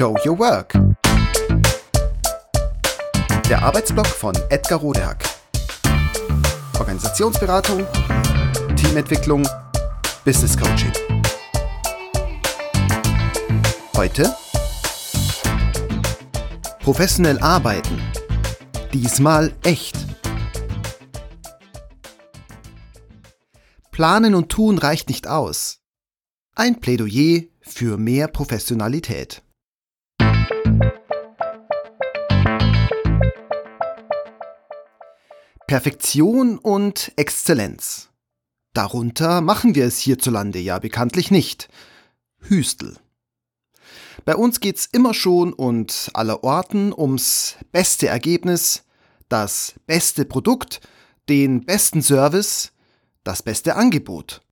Show Your Work. Der Arbeitsblock von Edgar Rodehack. Organisationsberatung, Teamentwicklung, Business Coaching. Heute professionell arbeiten. Diesmal echt. Planen und tun reicht nicht aus. Ein Plädoyer für mehr Professionalität. Perfektion und Exzellenz. Darunter machen wir es hierzulande ja bekanntlich nicht. Hüstel. Bei uns geht's immer schon und allerorten ums beste Ergebnis, das beste Produkt, den besten Service, das beste Angebot.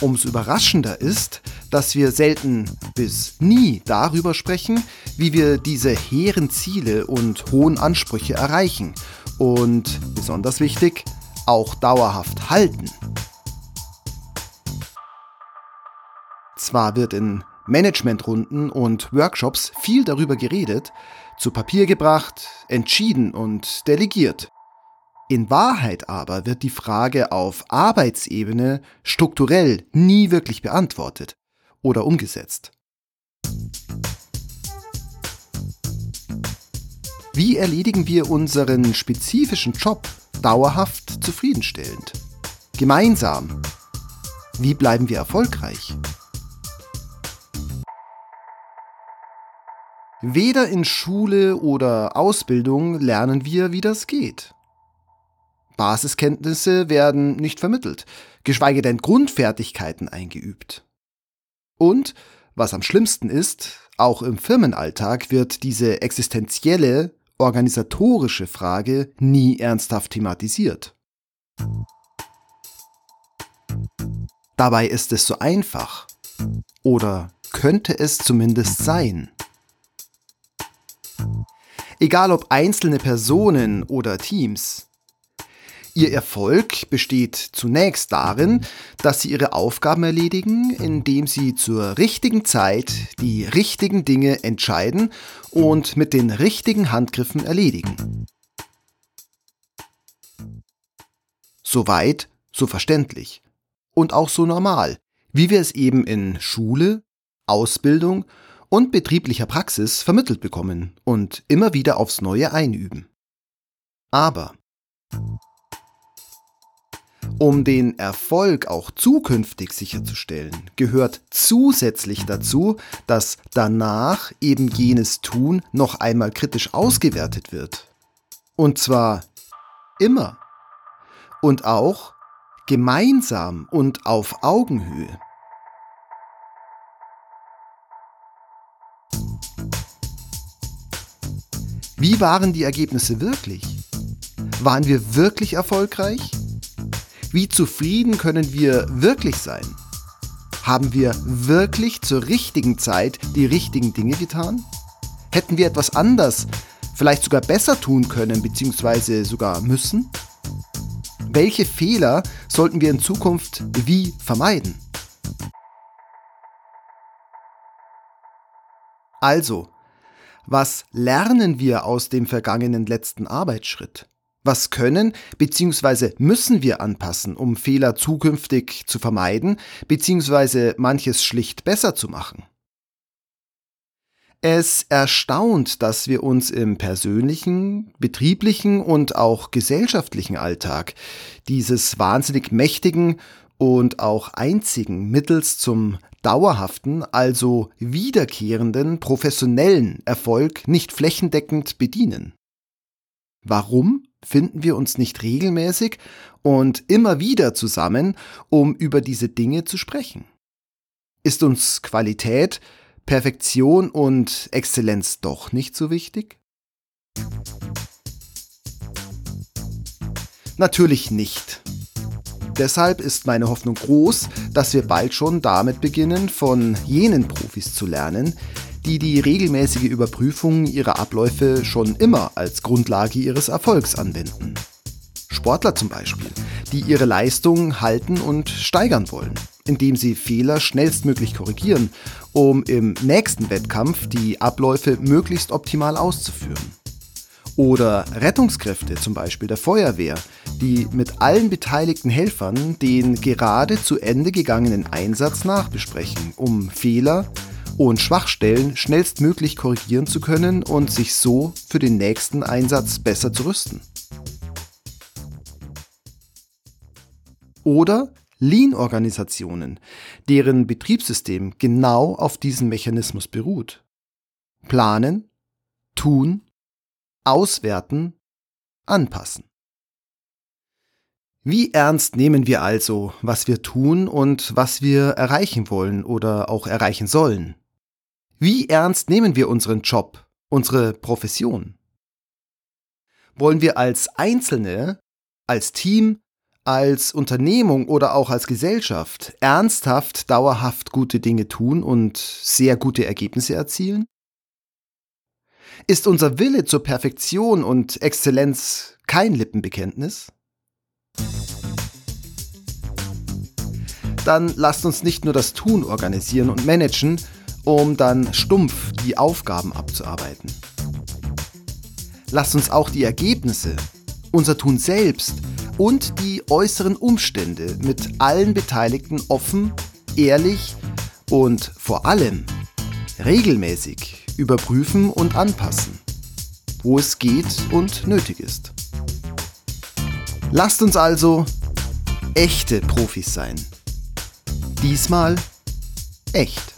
Umso überraschender ist, dass wir selten bis nie darüber sprechen, wie wir diese hehren Ziele und hohen Ansprüche erreichen und, besonders wichtig, auch dauerhaft halten. Zwar wird in Managementrunden und Workshops viel darüber geredet, zu Papier gebracht, entschieden und delegiert. In Wahrheit aber wird die Frage auf Arbeitsebene strukturell nie wirklich beantwortet oder umgesetzt. Wie erledigen wir unseren spezifischen Job dauerhaft zufriedenstellend? Gemeinsam. Wie bleiben wir erfolgreich? Weder in Schule oder Ausbildung lernen wir, wie das geht. Basiskenntnisse werden nicht vermittelt, geschweige denn Grundfertigkeiten eingeübt. Und, was am schlimmsten ist, auch im Firmenalltag wird diese existenzielle, organisatorische Frage nie ernsthaft thematisiert. Dabei ist es so einfach. Oder könnte es zumindest sein. Egal ob einzelne Personen oder Teams. Ihr Erfolg besteht zunächst darin, dass sie ihre Aufgaben erledigen, indem sie zur richtigen Zeit die richtigen Dinge entscheiden und mit den richtigen Handgriffen erledigen. Soweit, so verständlich. Und auch so normal, wie wir es eben in Schule, Ausbildung und betrieblicher Praxis vermittelt bekommen und immer wieder aufs Neue einüben. Aber um den Erfolg auch zukünftig sicherzustellen, gehört zusätzlich dazu, dass danach eben jenes Tun noch einmal kritisch ausgewertet wird. Und zwar immer. Und auch gemeinsam und auf Augenhöhe. Wie waren die Ergebnisse wirklich? Waren wir wirklich erfolgreich? Wie zufrieden können wir wirklich sein? Haben wir wirklich zur richtigen Zeit die richtigen Dinge getan? Hätten wir etwas anders, vielleicht sogar besser tun können bzw. sogar müssen? Welche Fehler sollten wir in Zukunft wie vermeiden? Also, was lernen wir aus dem vergangenen letzten Arbeitsschritt? Was können bzw. müssen wir anpassen, um Fehler zukünftig zu vermeiden bzw. manches schlicht besser zu machen? Es erstaunt, dass wir uns im persönlichen, betrieblichen und auch gesellschaftlichen Alltag dieses wahnsinnig mächtigen und auch einzigen Mittels zum dauerhaften, also wiederkehrenden professionellen Erfolg nicht flächendeckend bedienen. Warum finden wir uns nicht regelmäßig und immer wieder zusammen, um über diese Dinge zu sprechen? Ist uns Qualität, Perfektion und Exzellenz doch nicht so wichtig? Natürlich nicht. Deshalb ist meine Hoffnung groß, dass wir bald schon damit beginnen, von jenen Profis zu lernen, die die regelmäßige Überprüfung ihrer Abläufe schon immer als Grundlage ihres Erfolgs anwenden. Sportler zum Beispiel, die ihre Leistung halten und steigern wollen. indem sie Fehler schnellstmöglich korrigieren, um im nächsten Wettkampf die Abläufe möglichst optimal auszuführen. Oder Rettungskräfte, zum Beispiel der Feuerwehr, die mit allen beteiligten Helfern den gerade zu Ende gegangenen Einsatz nachbesprechen, um Fehler und Schwachstellen schnellstmöglich korrigieren zu können und sich so für den nächsten Einsatz besser zu rüsten. Oder Lean-Organisationen, deren Betriebssystem genau auf diesem Mechanismus beruht. Planen, tun, auswerten, anpassen. Wie ernst nehmen wir also, was wir tun und was wir erreichen wollen oder auch erreichen sollen? Wie ernst nehmen wir unseren Job, unsere Profession? Wollen wir als Einzelne, als Team, als Unternehmung oder auch als Gesellschaft ernsthaft, dauerhaft gute Dinge tun und sehr gute Ergebnisse erzielen? Ist unser Wille zur Perfektion und Exzellenz kein Lippenbekenntnis? Dann lasst uns nicht nur das Tun organisieren und managen, um dann stumpf die Aufgaben abzuarbeiten. Lasst uns auch die Ergebnisse, unser Tun selbst und die äußeren Umstände mit allen Beteiligten offen, ehrlich und vor allem regelmäßig überprüfen und anpassen, wo es geht und nötig ist. Lasst uns also echte Profis sein. Diesmal echt.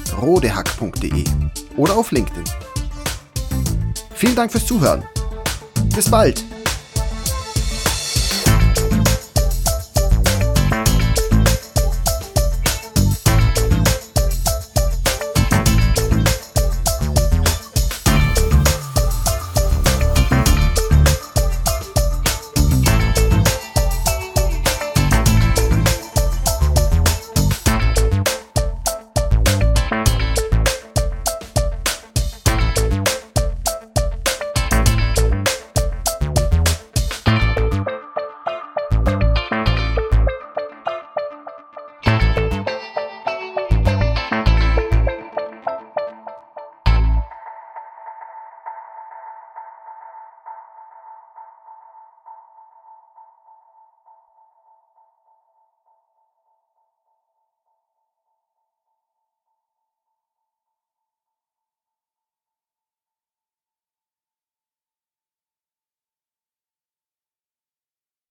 info@rodehack.de oder auf LinkedIn. Vielen Dank fürs Zuhören. Bis bald.